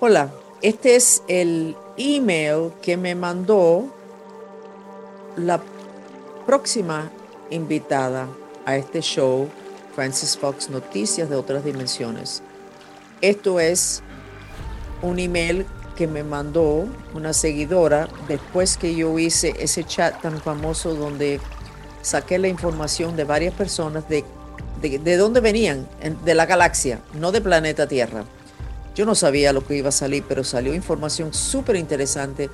Hola, este es el email que me mandó la próxima invitada a este show, Francis Fox Noticias de otras dimensiones. Esto es un email que me mandó una seguidora después que yo hice ese chat tan famoso donde saqué la información de varias personas de, de, dónde venían, de la galaxia, no de planeta Tierra. Yo no sabía lo que iba a salir, pero salió información súper interesante.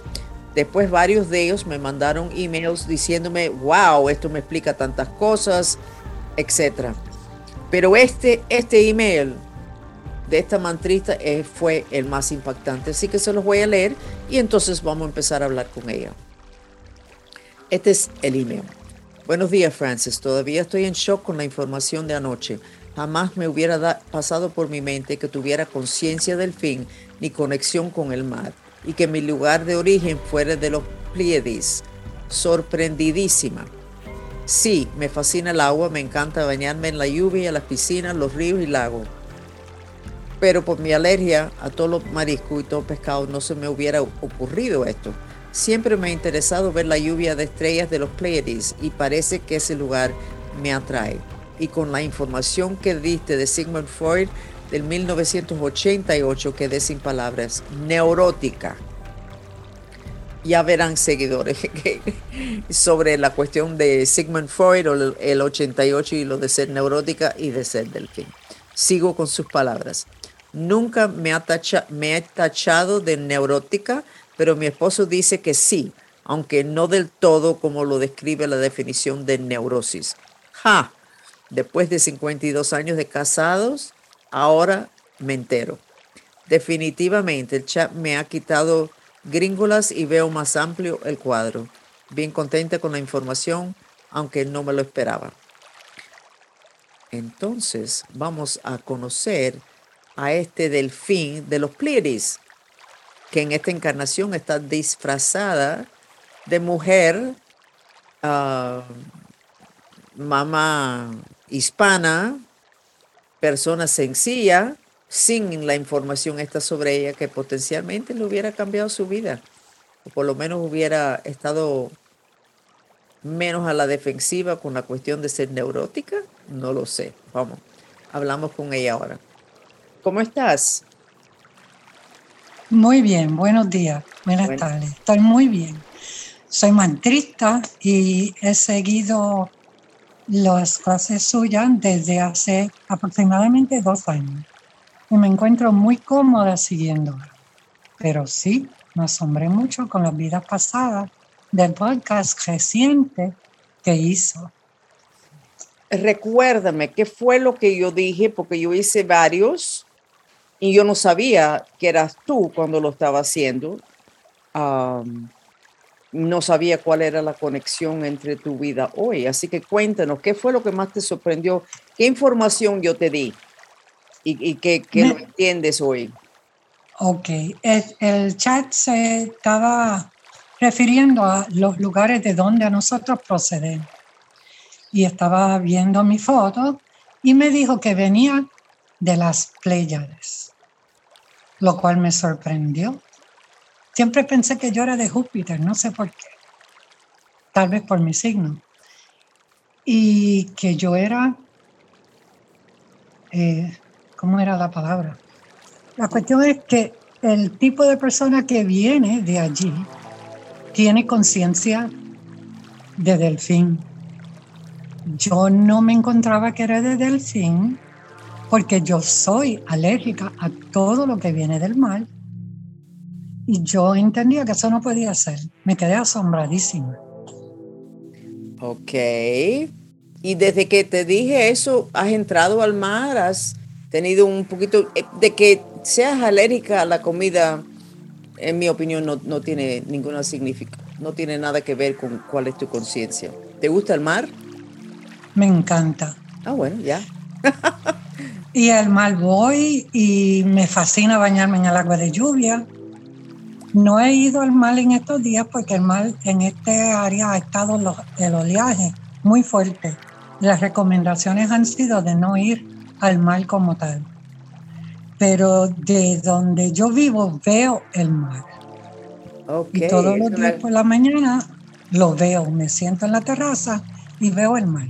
Después varios de ellos me mandaron emails diciéndome, wow, esto me explica tantas cosas, etc. Pero este, este email de esta mantrista eh, fue el más impactante, así que se los voy a leer y entonces vamos a empezar a hablar con ella. Este es el email. Buenos días, Francis. Todavía estoy en shock con la información de anoche. Jamás me hubiera pasado por mi mente que tuviera conciencia del fin ni conexión con el mar y que mi lugar de origen fuera de los Pleiades. Sorprendidísima. Sí, me fascina el agua, me encanta bañarme en la lluvia, las piscinas, los ríos y lagos. Pero por mi alergia a todos los mariscos y todo pescado no se me hubiera ocurrido esto. Siempre me ha interesado ver la lluvia de estrellas de los Pleiades y parece que ese lugar me atrae y con la información que diste de Sigmund Freud del 1988, quedé sin palabras, neurótica. Ya verán seguidores sobre la cuestión de Sigmund Freud o el 88 y lo de ser neurótica y de ser delfín. Sigo con sus palabras. Nunca me ha, me tachado de neurótica, pero mi esposo dice que sí, aunque no del todo como lo describe la definición de neurosis. ¡Ja! Después de 52 años de casados, ahora me entero. Definitivamente el chat me ha quitado gringolas y veo más amplio el cuadro. Bien contenta con la información, aunque no me lo esperaba. Entonces vamos a conocer a este delfín de los Pleiades, que en esta encarnación está disfrazada de mujer, uh, mamá hispana, persona sencilla, sin la información esta sobre ella que potencialmente le hubiera cambiado su vida, o por lo menos hubiera estado menos a la defensiva con la cuestión de ser neurótica, no lo sé. Vamos, hablamos con ella ahora. ¿Cómo estás? Muy bien, buenos días, buenas tardes. Estoy muy bien. Soy mantrista y he seguido las clases suyas desde hace aproximadamente dos años y me encuentro muy cómoda siguiéndola. Pero sí, me asombré mucho con las vidas pasadas del podcast reciente que hizo. Recuérdame, ¿qué fue lo que yo dije? Porque yo hice varios y yo no sabía que eras tú cuando lo estaba haciendo no sabía cuál era la conexión entre tu vida hoy. Así que cuéntanos, ¿qué fue lo que más te sorprendió? ¿Qué información yo te di? ¿Y, qué, lo entiendes hoy? Ok, el, chat se estaba refiriendo a los lugares de donde nosotros procedemos. Y estaba viendo mi foto y me dijo que venía de las Pléyades, lo cual me sorprendió Siempre pensé que yo era de Júpiter, no sé por qué. Tal vez por mi signo. Y que yo era, eh, ¿cómo era la palabra? La cuestión es que el tipo de persona que viene de allí tiene conciencia de delfín. Yo no me encontraba que era de delfín porque yo soy alérgica a todo lo que viene del mar y yo entendía que eso no podía ser. Me quedé asombradísima. Ok. Y desde que te dije eso, has entrado al mar, has tenido un poquito eh, de que seas alérgica a la comida, en mi opinión, no, no tiene ninguna significación, no tiene nada que ver con cuál es tu conciencia. ¿Te gusta el mar? Me encanta. Ah, bueno, ya. y al mar voy y me fascina bañarme en el agua de lluvia. No he ido al mar en estos días porque el mar en este área ha estado el oleaje muy fuerte las recomendaciones han sido de no ir al mar como tal. Pero de donde yo vivo veo el mar. Y todos los días por la mañana lo veo, me siento en la terraza y veo el mar.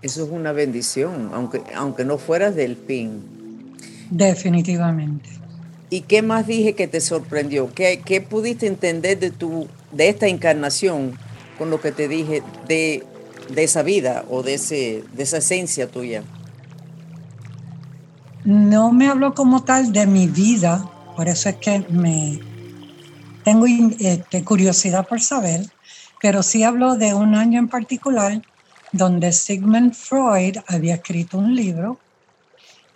Eso es una bendición, aunque, aunque no fueras delfín. Definitivamente. ¿Y qué más dije que te sorprendió? ¿Qué, qué pudiste entender de, tu, de esta encarnación con lo que te dije de, de esa vida o de, ese, de esa esencia tuya? No me habló como tal de mi vida, por eso es que me tengo este, curiosidad por saber, pero sí habló de un año en particular donde Sigmund Freud había escrito un libro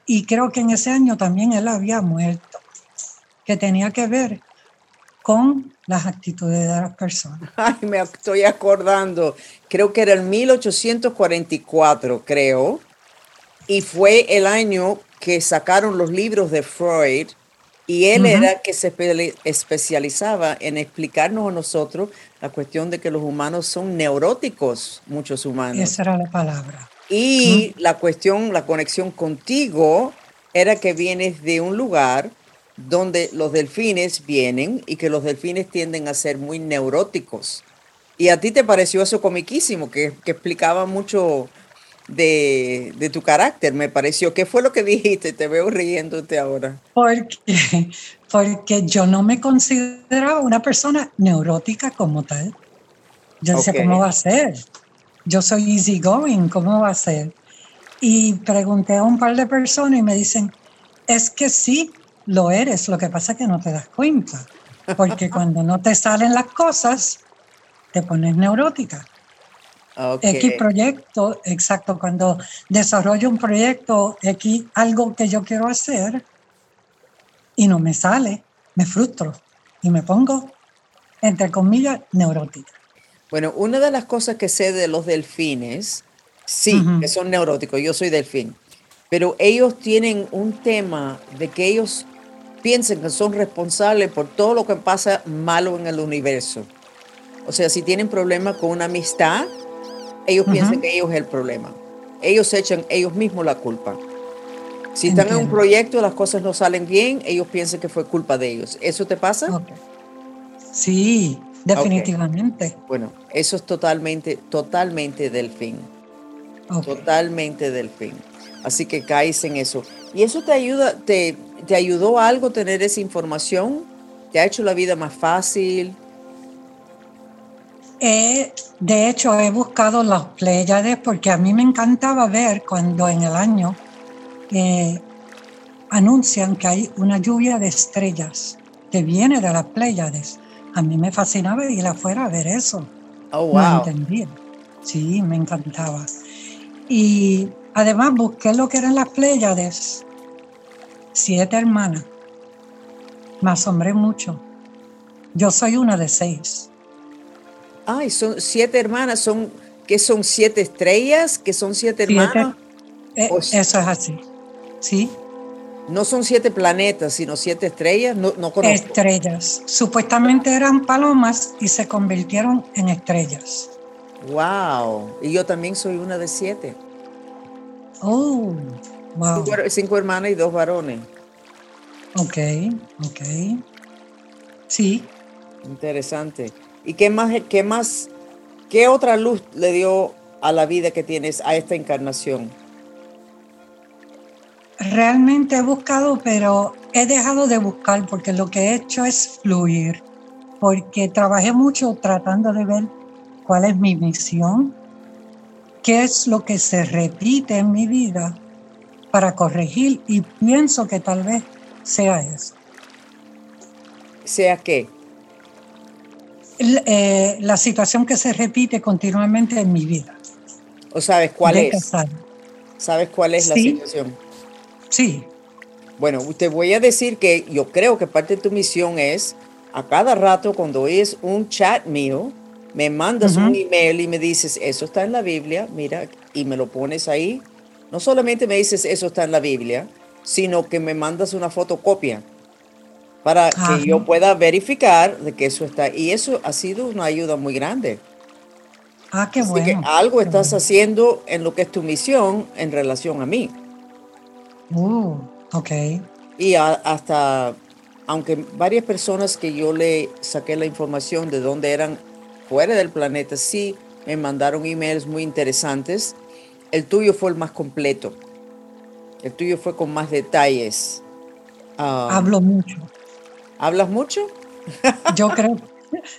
y creo que en ese año también él había muerto, que tenía que ver con las actitudes de las personas. Ay, me estoy acordando, creo que era el 1844, creo, y fue el año que sacaron los libros de Freud y él era que se especializaba en explicarnos a nosotros la cuestión de que los humanos son neuróticos, muchos humanos. Esa era la palabra. Y la cuestión, la conexión contigo era que vienes de un lugar donde los delfines vienen y que los delfines tienden a ser muy neuróticos. Y a ti te pareció eso comiquísimo, que, que explicaba mucho de, de, tu carácter, me pareció. ¿Qué fue lo que dijiste? Te veo riéndote ahora. Porque, porque yo no me consideraba una persona neurótica como tal. Yo decía, ¿cómo va a ser? Yo soy easygoing, ¿cómo va a ser? Y pregunté a un par de personas y me dicen, es que sí, lo eres, lo que pasa es que no te das cuenta, porque cuando no te salen las cosas, te pones neurótica. X proyecto, exacto, cuando desarrollo un proyecto, X algo que yo quiero hacer y no me sale, me frustro y me pongo, entre comillas, neurótica. Bueno, una de las cosas que sé de los delfines, sí, que son neuróticos, yo soy delfín, pero ellos tienen un tema de que ellos piensan que son responsables por todo lo que pasa malo en el universo. O sea, si tienen problemas con una amistad, ellos piensan que ellos es el problema. Ellos echan ellos mismos la culpa. Si están en un proyecto y las cosas no salen bien, ellos piensan que fue culpa de ellos. ¿Eso te pasa? Sí, definitivamente. Bueno, eso es totalmente, totalmente delfín. Totalmente delfín. Así que caes en eso. ¿Y eso te ayuda, te, te ayudó algo tener esa información? ¿Te ha hecho la vida más fácil? De hecho, he buscado las Pléyades porque a mí me encantaba ver cuando en el año eh, anuncian que hay una lluvia de estrellas que viene de las Pléyades. A mí me fascinaba ir afuera a ver eso. Oh, wow. No entendía. Sí, me encantaba. Y además busqué lo que eran las Pléyades. Siete hermanas. Me asombré mucho. Yo soy una de seis. Ay, son siete hermanas, son que son siete estrellas, que son siete, hermanas. Eh, eso es así. Sí. No son siete planetas, sino siete estrellas. No, no conozco. Estrellas. Supuestamente eran palomas y se convirtieron en estrellas. Wow. Y yo también soy una de siete. Oh, wow. Cinco, hermanas y dos varones. Ok, ok. Sí. Interesante. ¿Y qué más, qué más, qué otra luz le dio a la vida que tienes, a esta encarnación? Realmente he buscado, pero he dejado de buscar porque lo que he hecho es fluir, porque trabajé mucho tratando de ver cuál es mi misión, qué es lo que se repite en mi vida para corregir y pienso que tal vez sea eso. ¿Sea qué? Eh, la situación que se repite continuamente en mi vida. ¿O sabes cuál es? ¿Sabes cuál es la situación? Sí. Bueno, te voy a decir que yo creo que parte de tu misión es a cada rato cuando oyes un chat mío, me mandas un email y me dices, eso está en la Biblia, mira, y me lo pones ahí. No solamente me dices, eso está en la Biblia, sino que me mandas una fotocopia para que yo pueda verificar de que eso está. Y eso ha sido una ayuda muy grande. Ah, qué Así bueno. que algo qué estás bueno. haciendo en lo que es tu misión en relación a mí. Uh, ok. Y a- hasta, aunque varias personas que yo le saqué la información de dónde eran fuera del planeta, sí me mandaron emails muy interesantes. El tuyo fue el más completo. El tuyo fue con más detalles. Ah, Hablo mucho. ¿Hablas mucho? Yo creo,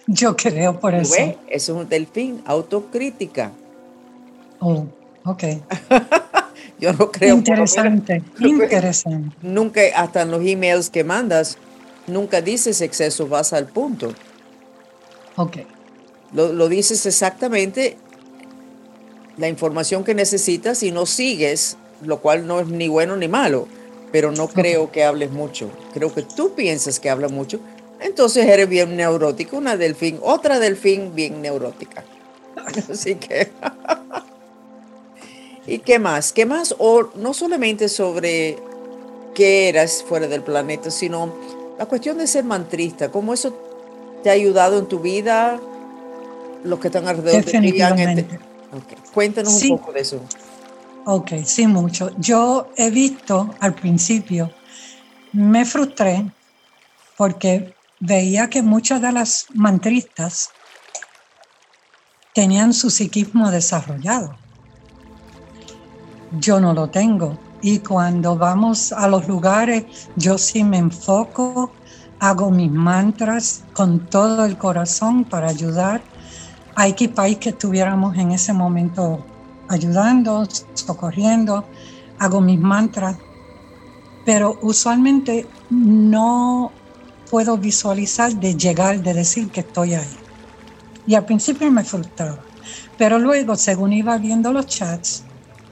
yo creo por ¿Tú eso. ves? Eso es un delfín, autocrítica. Oh, ok. Yo no creo. Interesante, interesante. nunca, hasta en los emails que mandas, nunca dices exceso, vas al punto. Ok. Lo, lo dices exactamente la información que necesitas y no sigues, lo cual no es ni bueno ni malo, pero no creo que hables mucho. Creo que tú piensas que hablas mucho, entonces eres bien neurótico, una delfín, otra delfín bien neurótica. Así que... ¿Y qué más? ¿Qué más? O no solamente sobre qué eras fuera del planeta, sino la cuestión de ser mantrista, cómo eso te ha ayudado en tu vida, los que están alrededor de ti. han ente- Definitivamente. Ok, Cuéntanos Sí. un poco de eso. Ok, sí, mucho. Yo he visto al principio, me frustré porque veía que muchas de las mantristas tenían su psiquismo desarrollado. Yo no lo tengo. Y cuando vamos a los lugares, yo sí me enfoco, hago mis mantras con todo el corazón para ayudar a X país que estuviéramos en ese momento ayudando, socorriendo, hago mis mantras, pero usualmente no puedo visualizar de llegar, de decir que estoy ahí. Y al principio me frustraba, pero luego, según iba viendo los chats,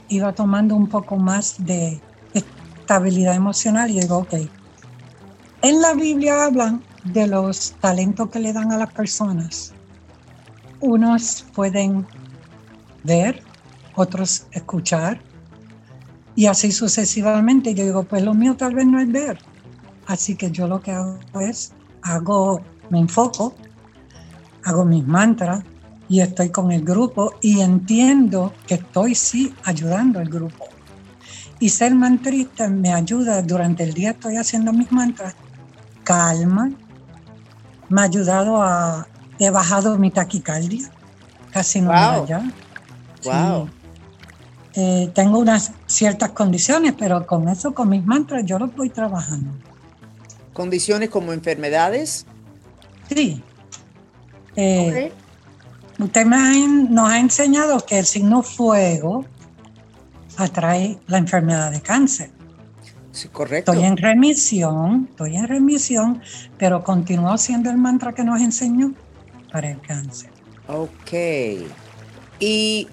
iba tomando un poco más de estabilidad emocional y digo, ok, en la Biblia hablan de los talentos que le dan a las personas. Unos pueden ver, otros escuchar y así sucesivamente. Yo digo, pues lo mío tal vez no es ver. Así que yo lo que hago es, hago, me enfoco, hago mis mantras y estoy con el grupo y entiendo que estoy sí ayudando al grupo. Y ser mantrista me ayuda, durante el día estoy haciendo mis mantras, calma, me ha ayudado a, he bajado mi taquicardia, casi no me da Wow. ya. Wow. Sí. Eh, tengo unas ciertas condiciones, pero con eso, con mis mantras, yo los voy trabajando. Condiciones como enfermedades. Sí. Eh, Usted me ha nos ha enseñado que el signo fuego atrae la enfermedad de cáncer. Sí, correcto. Estoy en remisión, estoy en remisión, pero continúo haciendo el mantra que nos enseñó para el cáncer. Ok. Y,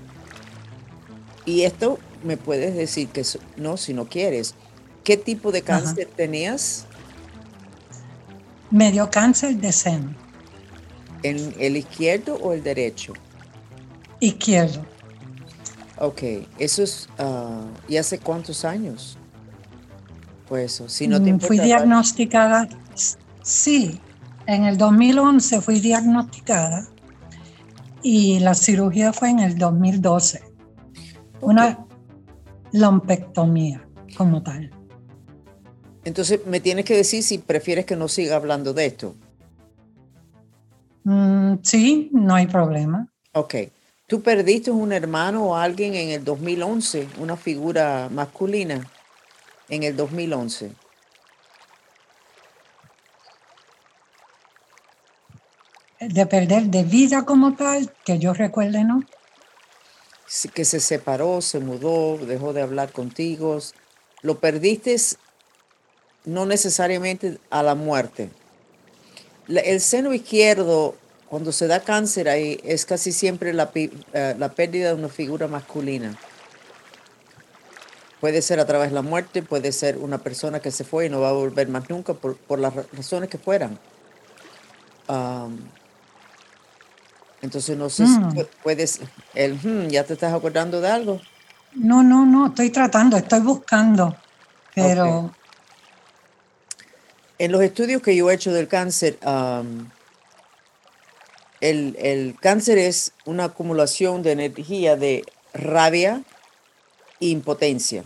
y esto me puedes decir que no, si no quieres. ¿Qué tipo de Ajá. cáncer tenías? Me dio cáncer de seno ¿En el izquierdo o el derecho? izquierdo. Ok, eso es. ah, ¿Y hace cuántos años? Pues eso, si no te Mm, Fui importa. diagnosticada, sí, en el 2011 fui diagnosticada y la cirugía fue en el 2012. Una lumpectomía como tal. Entonces, me tienes que decir si prefieres que no siga hablando de esto. Mm, sí, no hay problema. Ok. ¿Tú perdiste un hermano o alguien en el 2011, una figura masculina en el 2011? De perder de vida como tal, que yo recuerde, ¿no? Que se separó, se mudó, dejó de hablar contigo. Lo perdiste no necesariamente a la muerte. El seno izquierdo, cuando se da cáncer ahí, es casi siempre la, eh, la pérdida de una figura masculina. Puede ser a través de la muerte, puede ser una persona que se fue y no va a volver más nunca por, por las ra- razones que fueran. Entonces no sé si Mm. pu- puedes, el, "Hmm, ya te estás acordando de algo. No, no, no, estoy tratando, estoy buscando, pero. En los estudios que yo he hecho del cáncer, el, el cáncer es una acumulación de energía de rabia e impotencia.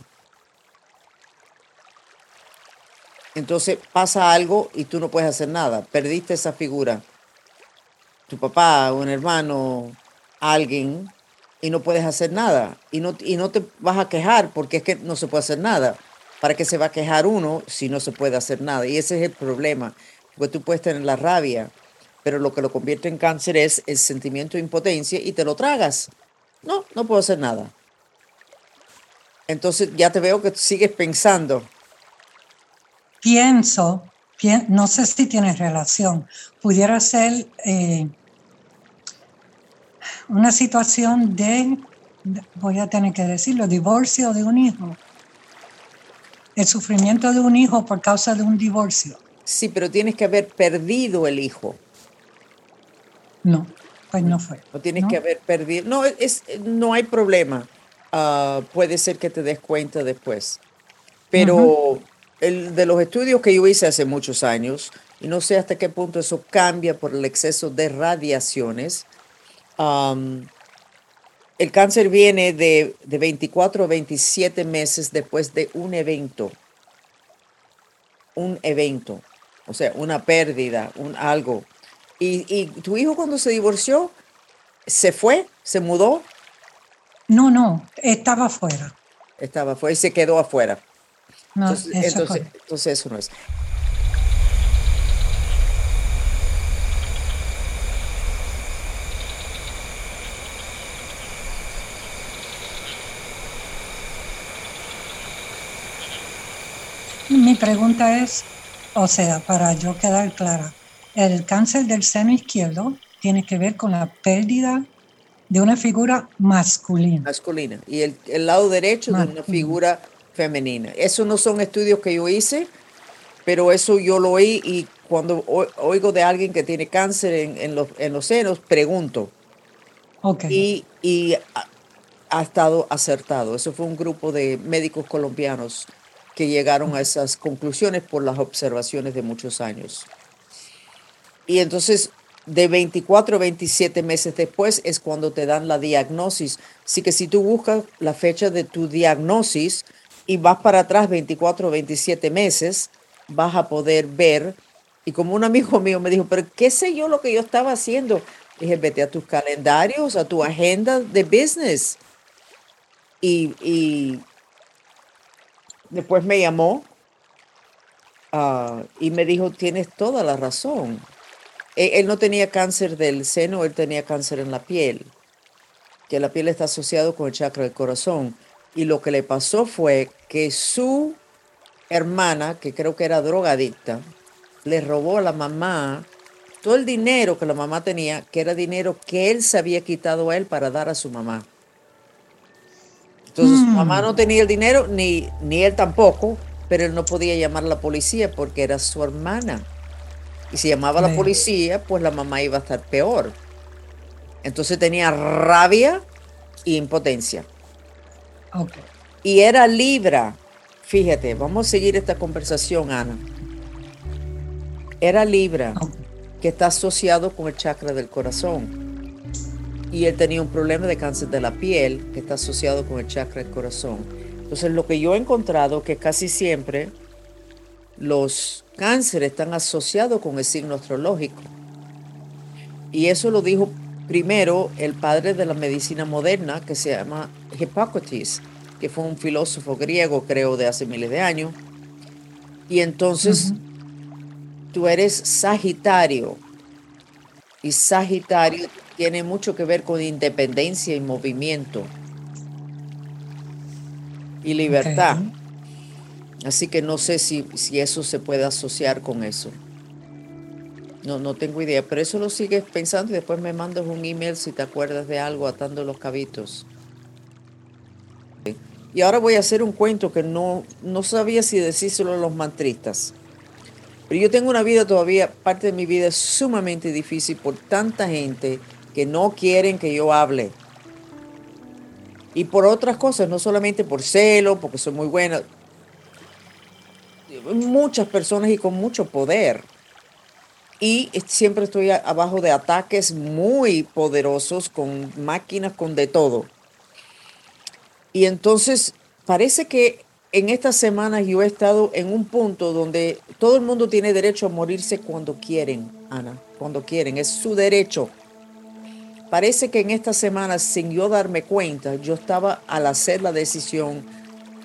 Entonces pasa algo y tú no puedes hacer nada. Perdiste esa figura. Tu papá, un hermano, alguien, y no puedes hacer nada. Y no, y no te vas a quejar porque es que no se puede hacer nada. ¿Para qué se va a quejar uno si no se puede hacer nada? Y ese es el problema. Porque tú puedes tener la rabia, pero lo que lo convierte en cáncer es el sentimiento de impotencia y te lo tragas. No, no puedo hacer nada. Entonces ya te veo que sigues pensando pienso, no sé si tiene relación, pudiera ser eh, una situación de, voy a tener que decirlo, divorcio de un hijo. El sufrimiento de un hijo por causa de un divorcio. Sí, pero tienes que haber perdido el hijo. No, pues no fue. No tienes que haber perdido. No, es, no hay problema. Ah, puede ser que te des cuenta después. Pero el, de los estudios que yo hice hace muchos años, y no sé hasta qué punto eso cambia por el exceso de radiaciones, el cáncer viene de, de 24 a 27 meses después de un evento. Un evento, o sea, una pérdida, un algo. ¿Y, y tu hijo cuando se divorció, se fue, se mudó? No, no, estaba afuera. Estaba afuera y se quedó afuera. No, entonces, eso entonces, eso no es. Mi pregunta es, o sea, para yo quedar clara, el cáncer del seno izquierdo tiene que ver con la pérdida de una figura masculina. Masculina. Y el, el lado derecho de una figura femenina. Esos no son estudios que yo hice, pero eso yo lo oí y cuando oigo de alguien que tiene cáncer en, los, en los, senos, pregunto. Okay. Y, ha, estado acertado. Eso fue un grupo de médicos colombianos que llegaron a esas conclusiones por las observaciones de muchos años. Y entonces, de 24 a 27 meses después es cuando te dan la diagnosis. Así que si tú buscas la fecha de tu diagnosis, y vas para atrás 24 o 27 meses, vas a poder ver. Y como un amigo mío me dijo, pero ¿qué sé yo lo que yo estaba haciendo? Dije, vete a tus calendarios, a tu agenda de business. Y, después me llamó ah, y me dijo, tienes toda la razón. Él, él, no tenía cáncer del seno, él tenía cáncer en la piel, que la piel está asociado con el chakra del corazón. Y lo que le pasó fue que su hermana, que creo que era drogadicta, le robó a la mamá todo el dinero que la mamá tenía, que era dinero que él se había quitado a él para dar a su mamá. Entonces su mamá no tenía el dinero, ni, ni él tampoco, pero él no podía llamar a la policía porque era su hermana. Y si llamaba a la policía, pues la mamá iba a estar peor. Entonces tenía rabia e impotencia. Y era Libra. Fíjate, vamos a seguir esta conversación, Ana. Era Libra, que está asociado con el chakra del corazón. Y él tenía un problema de cáncer de la piel, que está asociado con el chakra del corazón. Entonces, lo que yo he encontrado que casi siempre los cánceres están asociados con el signo astrológico. Y eso lo dijo primero el padre de la medicina moderna, que se llama Hippocrates, que fue un filósofo griego, creo, de hace miles de años. Y entonces tú eres Sagitario. Y Sagitario tiene mucho que ver con independencia y movimiento. Y libertad. Así que no sé si, si eso se puede asociar con eso. No, no tengo idea, pero eso lo sigues pensando y después me mandas un email si te acuerdas de algo atando los cabitos. Y ahora voy a hacer un cuento que no, no sabía si decírselo a los mantristas. Pero yo tengo una vida todavía, parte de mi vida es sumamente difícil por tanta gente que no quieren que yo hable. Y por otras cosas, no solamente por celo, porque soy muy buena. Muchas personas y con mucho poder y siempre estoy abajo de ataques muy poderosos con máquinas, con de todo. Y entonces parece que en estas semanas yo he estado en un punto donde todo el mundo tiene derecho a morirse cuando quieren, Ana, cuando quieren, es su derecho. Parece que en estas semanas, sin yo darme cuenta, yo estaba al hacer la decisión,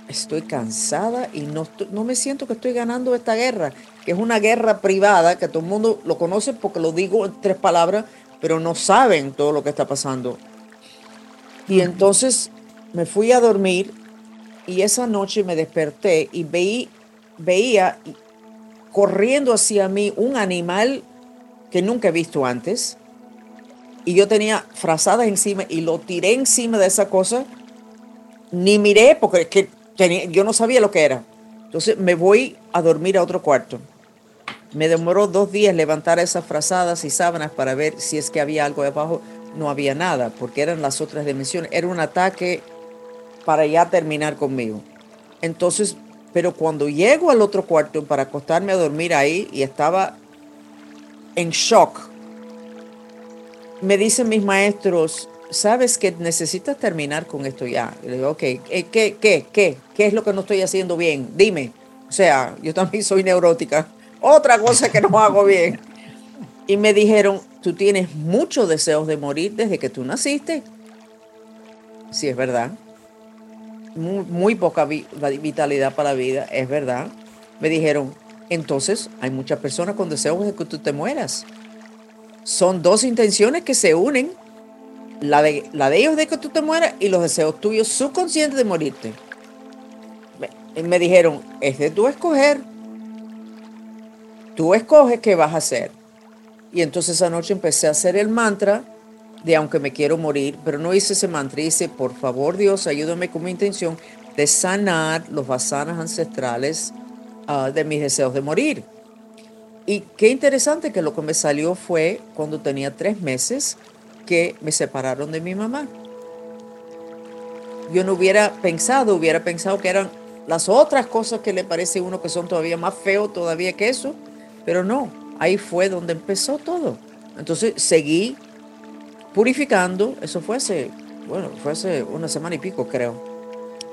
estoy cansada y no, no me siento que estoy ganando esta guerra, que es una guerra privada, que todo el mundo lo conoce porque lo digo en tres palabras, pero no saben todo lo que está pasando. Y entonces me fui a dormir y esa noche me desperté y veí, veía corriendo hacia mí un animal que nunca he visto antes. Y yo tenía frazadas encima y lo tiré encima de esa cosa. Ni miré porque que yo no sabía lo que era. Entonces me voy a dormir a otro cuarto. Me demoró dos días levantar esas frazadas y sábanas para ver si es que había algo debajo. No había nada, porque eran las otras dimensiones. Era un ataque para ya terminar conmigo. Entonces, pero cuando llego al otro cuarto para acostarme a dormir ahí y estaba en shock, me dicen mis maestros, sabes que necesitas terminar con esto ya. Y le digo, ok, eh, ¿qué, qué, qué? ¿Qué es lo que no estoy haciendo bien? Dime. O sea, yo también soy neurótica. Otra cosa que no hago bien. Y me dijeron, tú tienes muchos deseos de morir desde que tú naciste. Sí, es verdad muy, poca vitalidad para la vida, es verdad. Me dijeron, entonces hay muchas personas con deseos de que tú te mueras. Son dos intenciones que se unen, la de, la de ellos de que tú te mueras y los deseos tuyos subconscientes de morirte. Me, me dijeron, es de tú escoger. Tú escoges qué vas a hacer. Y entonces esa noche empecé a hacer el mantra de aunque me quiero morir, pero no hice ese mantra, hice, por favor Dios, ayúdame con mi intención de sanar los vasanas ancestrales ah, de mis deseos de morir. Y qué interesante que lo que me salió fue cuando tenía tres meses que me separaron de mi mamá. Yo no hubiera pensado, hubiera pensado que eran las otras cosas que le parece a uno que son todavía más feos todavía que eso, pero no, ahí fue donde empezó todo. Entonces seguí purificando, eso fue hace, bueno, fue hace una semana y pico creo.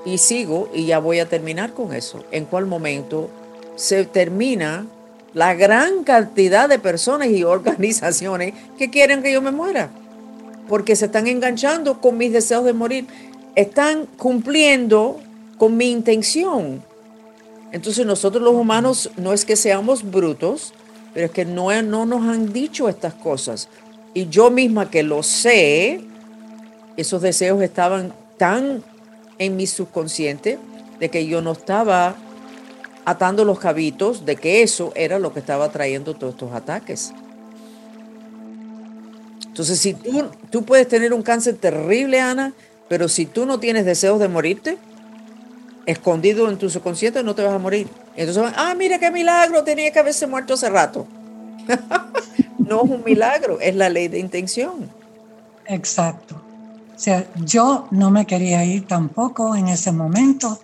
Y sigo y ya voy a terminar con eso. ¿En cuál momento se termina la gran cantidad de personas y organizaciones que quieren que yo me muera? Porque se están enganchando con mis deseos de morir. Están cumpliendo con mi intención. Entonces nosotros los humanos no es que seamos brutos, pero es que no, no nos han dicho estas cosas. Y yo misma que lo sé, esos deseos estaban tan en mi subconsciente de que yo no estaba atando los cabitos de que eso era lo que estaba trayendo todos estos ataques. Entonces, si tú, tú puedes tener un cáncer terrible, Ana, pero si tú no tienes deseos de morirte, escondido en tu subconsciente, no te vas a morir. Entonces, ah, mira qué milagro, tenía que haberse muerto hace rato. no es un milagro, es la ley de intención. Exacto. O sea, yo no me quería ir tampoco en ese momento.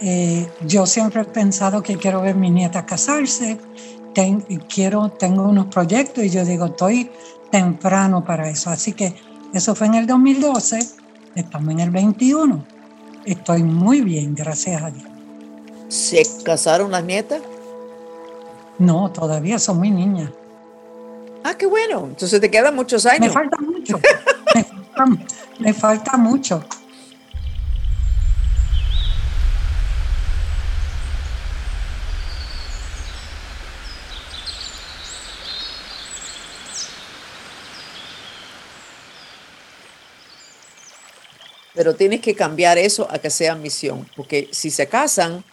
Eh, yo siempre he pensado que quiero ver a mi nieta casarse, quiero, tengo unos proyectos y yo digo, estoy temprano para eso. Así que eso fue en el 2012, estamos en el 21. Estoy muy bien, gracias a Dios. ¿Se casaron las nietas? No, todavía son muy niñas. Ah, qué bueno. Entonces te quedan muchos años. Me falta mucho. me, falta, mucho. Pero tienes que cambiar eso a que sea misión, porque si se casan,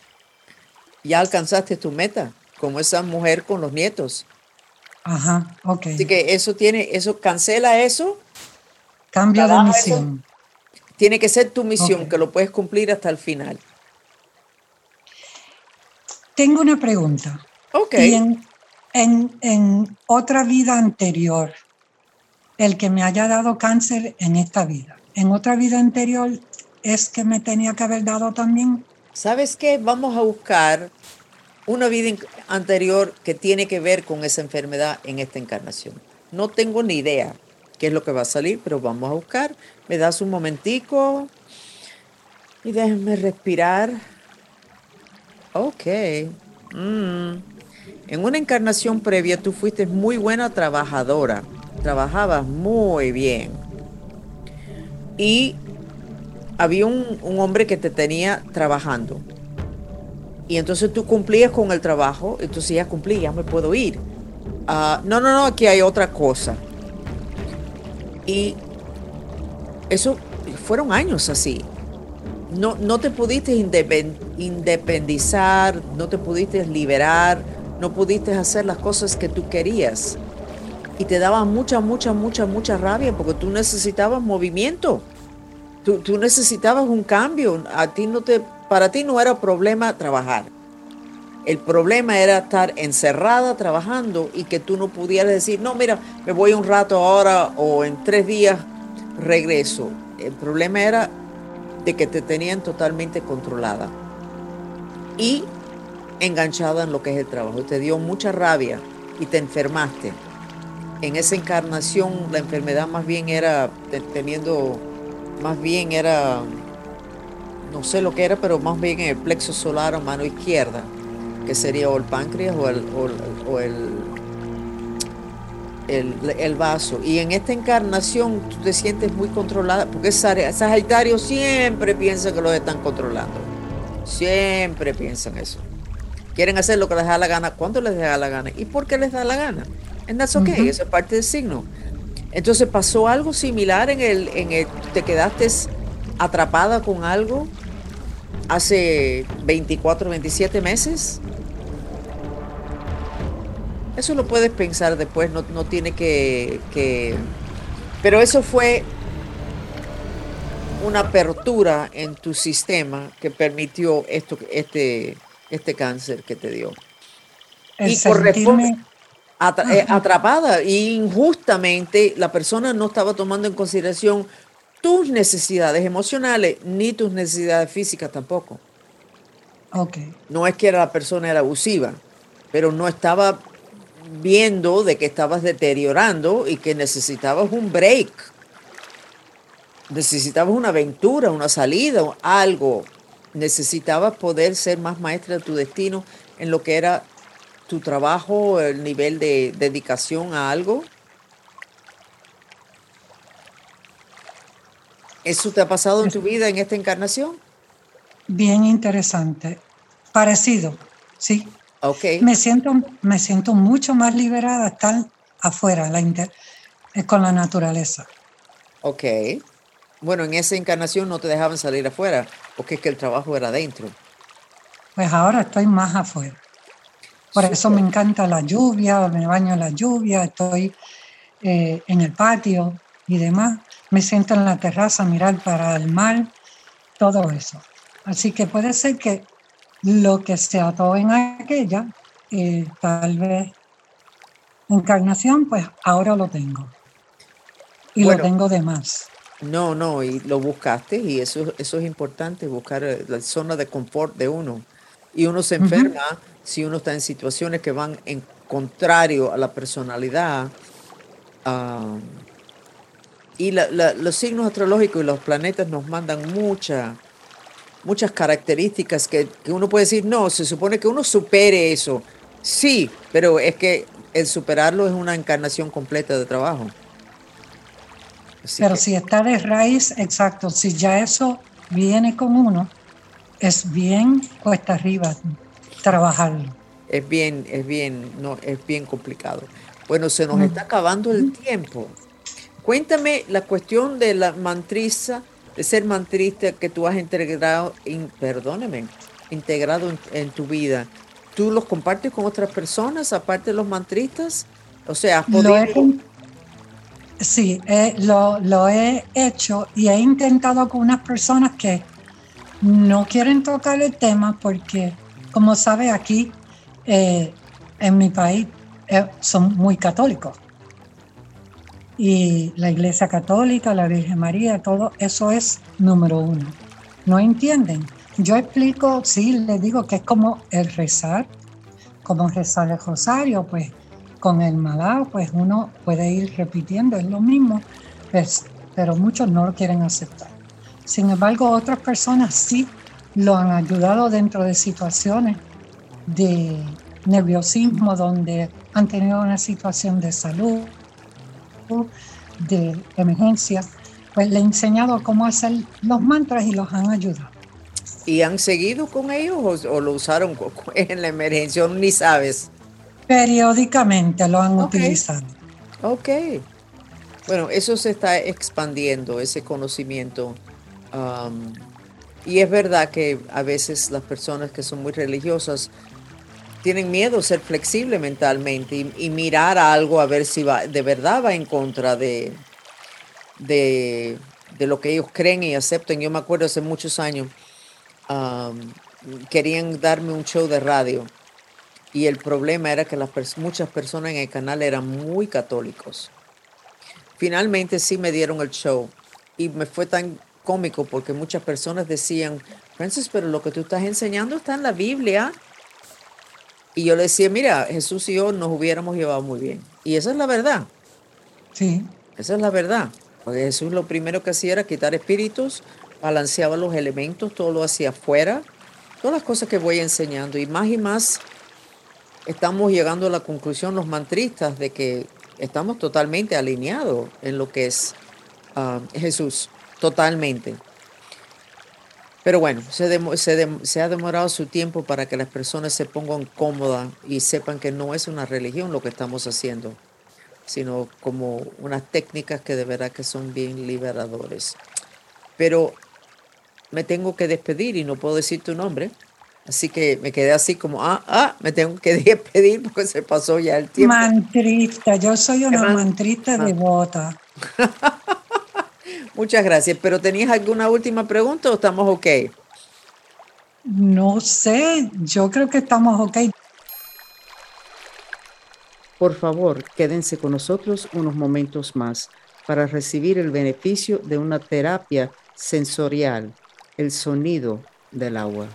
ya alcanzaste tu meta, como esa mujer con los nietos. Ajá, ok. Así que eso tiene, eso cancela eso. Cambio de misión. Tiene que ser tu misión, que lo puedes cumplir hasta el final. Tengo una pregunta. Ok. en, en otra vida anterior, el que me haya dado cáncer en esta vida, en otra vida anterior, ¿es que me tenía que haber dado también? ¿Sabes qué? Vamos a buscar una vida anterior que tiene que ver con esa enfermedad en esta encarnación. No tengo ni idea qué es lo que va a salir, pero vamos a buscar. Me das un momentico y déjenme respirar. Ok. Mm. En una encarnación previa tú fuiste muy buena trabajadora. Trabajabas muy bien. Y había un, hombre que te tenía trabajando. Y entonces tú cumplías con el trabajo, entonces ya cumplí, ya me puedo ir. Ah, no, no, no, aquí hay otra cosa. Y eso fueron años así. No, no te pudiste independizar, no te pudiste liberar, no pudiste hacer las cosas que tú querías. Y te daba mucha, mucha, mucha, mucha rabia porque tú necesitabas movimiento. Tú, necesitabas un cambio. A ti no te, para ti no era problema trabajar. El problema era estar encerrada trabajando y que tú no pudieras decir, no, mira, me voy un rato ahora o en tres días regreso. El problema era de que te tenían totalmente controlada y enganchada en lo que es el trabajo. Te dio mucha rabia y te enfermaste. En esa encarnación la enfermedad más bien era teniendo más bien era, no sé lo que era, pero más bien el plexo solar a mano izquierda, que sería o el páncreas o el, o, el, el, vaso. Y en esta encarnación tú te sientes muy controlada, porque Sagitario siempre piensa que los están controlando. Siempre piensan eso. Quieren hacer lo que les da la gana, cuando les da la gana y por qué les da la gana. And that's okay, eso es parte del signo. Entonces pasó algo similar en el, en el, te quedaste atrapada con algo hace 24, 27 meses. Eso lo puedes pensar después, no, tiene que, que... Pero eso fue una apertura en tu sistema que permitió esto, este, este cáncer que te dio. y corresponde, eh, atrapada y injustamente la persona no estaba tomando en consideración tus necesidades emocionales ni tus necesidades físicas tampoco. Okay. No es que la persona era abusiva, pero no estaba viendo de que estabas deteriorando y que necesitabas un break. Necesitabas una aventura, una salida, algo. Necesitabas poder ser más maestra de tu destino en lo que era tu trabajo, el nivel de dedicación a algo? ¿Eso te ha pasado en tu vida en esta encarnación? Bien interesante. Parecido, sí. Okay. Me siento, me siento mucho más liberada estar afuera, la eh, con la naturaleza. Ok. Bueno, en esa encarnación no te dejaban salir afuera, porque es que el trabajo era adentro. Pues ahora estoy más afuera. Por eso me encanta la lluvia, me baño en la lluvia, estoy eh, en el patio y demás. Me siento en la terraza a mirar para el mar, todo eso. Así que puede ser que lo que se ató en aquella, eh, tal vez encarnación, pues ahora lo tengo. Y lo tengo de más. No, no, y lo buscaste y eso, eso es importante, buscar la zona de confort de uno. Y uno se enferma si uno está en situaciones que van en contrario a la personalidad. Y los signos astrológicos y los planetas nos mandan muchas muchas características que, uno puede decir, no, se supone que uno supere eso. Sí, pero es que el superarlo es una encarnación completa de trabajo. pero si está de raíz, exacto, si ya eso viene con uno, es bien cuesta arriba trabajarlo. Es bien, es bien, no, es bien complicado. Bueno, se nos está acabando el tiempo. Cuéntame la cuestión de la mantrista, de ser mantrista que tú has integrado, perdóneme, integrado en, tu vida. ¿Tú los compartes con otras personas aparte de los mantristas? O sea, ¿has podido... sí, lo, lo he hecho y he intentado con unas personas que no quieren tocar el tema porque como sabe, aquí eh, en mi país eh, son muy católicos. Y la Iglesia Católica, la Virgen María, todo eso es número uno. ¿No entienden? Yo explico, sí, les digo que es como el rezar como rezar el rosario, pues con el malao, pues uno puede ir repitiendo, es lo mismo, pues, pero muchos no lo quieren aceptar. Sin embargo, otras personas sí lo han ayudado dentro de situaciones de nerviosismo donde han tenido una situación de salud, de emergencia, pues le he enseñado cómo hacer los mantras y los han ayudado. ¿Y han seguido con ellos o, lo usaron en la emergencia? Ni sabes. Periódicamente lo han utilizado. Ok. Bueno, eso se está expandiendo, ese conocimiento. Um, y es verdad que a veces las personas que son muy religiosas tienen miedo a ser flexible mentalmente y, mirar algo a ver si va, de verdad va en contra de, de, lo que ellos creen y aceptan. Yo me acuerdo hace muchos años, querían darme un show de radio y el problema era que las muchas personas en el canal eran muy católicos. Finalmente sí me dieron el show y me fue tan cómico porque muchas personas decían, Francis, pero lo que tú estás enseñando está en la Biblia. Y yo le decía, mira, Jesús y yo nos hubiéramos llevado muy bien. Y esa es la verdad. Sí. Esa es la verdad. Porque Jesús lo primero que hacía era quitar espíritus, balanceaba los elementos, todo lo hacía afuera. Todas las cosas que voy enseñando. Y más y más estamos llegando a la conclusión los mantristas de que estamos totalmente alineados en lo que es ah, Jesús. Totalmente. Pero bueno, se, ha demorado su tiempo para que las personas se pongan cómodas y sepan que no es una religión lo que estamos haciendo, sino como unas técnicas que de verdad que son bien liberadores. Pero me tengo que despedir y no puedo decir tu nombre. Así que me quedé así como, ah, ah, me tengo que despedir porque se pasó ya el tiempo. Mantrista, yo soy una mantrista ah. devota. Muchas gracias. ¿Pero tenías alguna última pregunta o estamos ok? No sé, yo creo que estamos ok. Por favor, quédense con nosotros unos momentos más para recibir el beneficio de una terapia sensorial, el sonido del agua.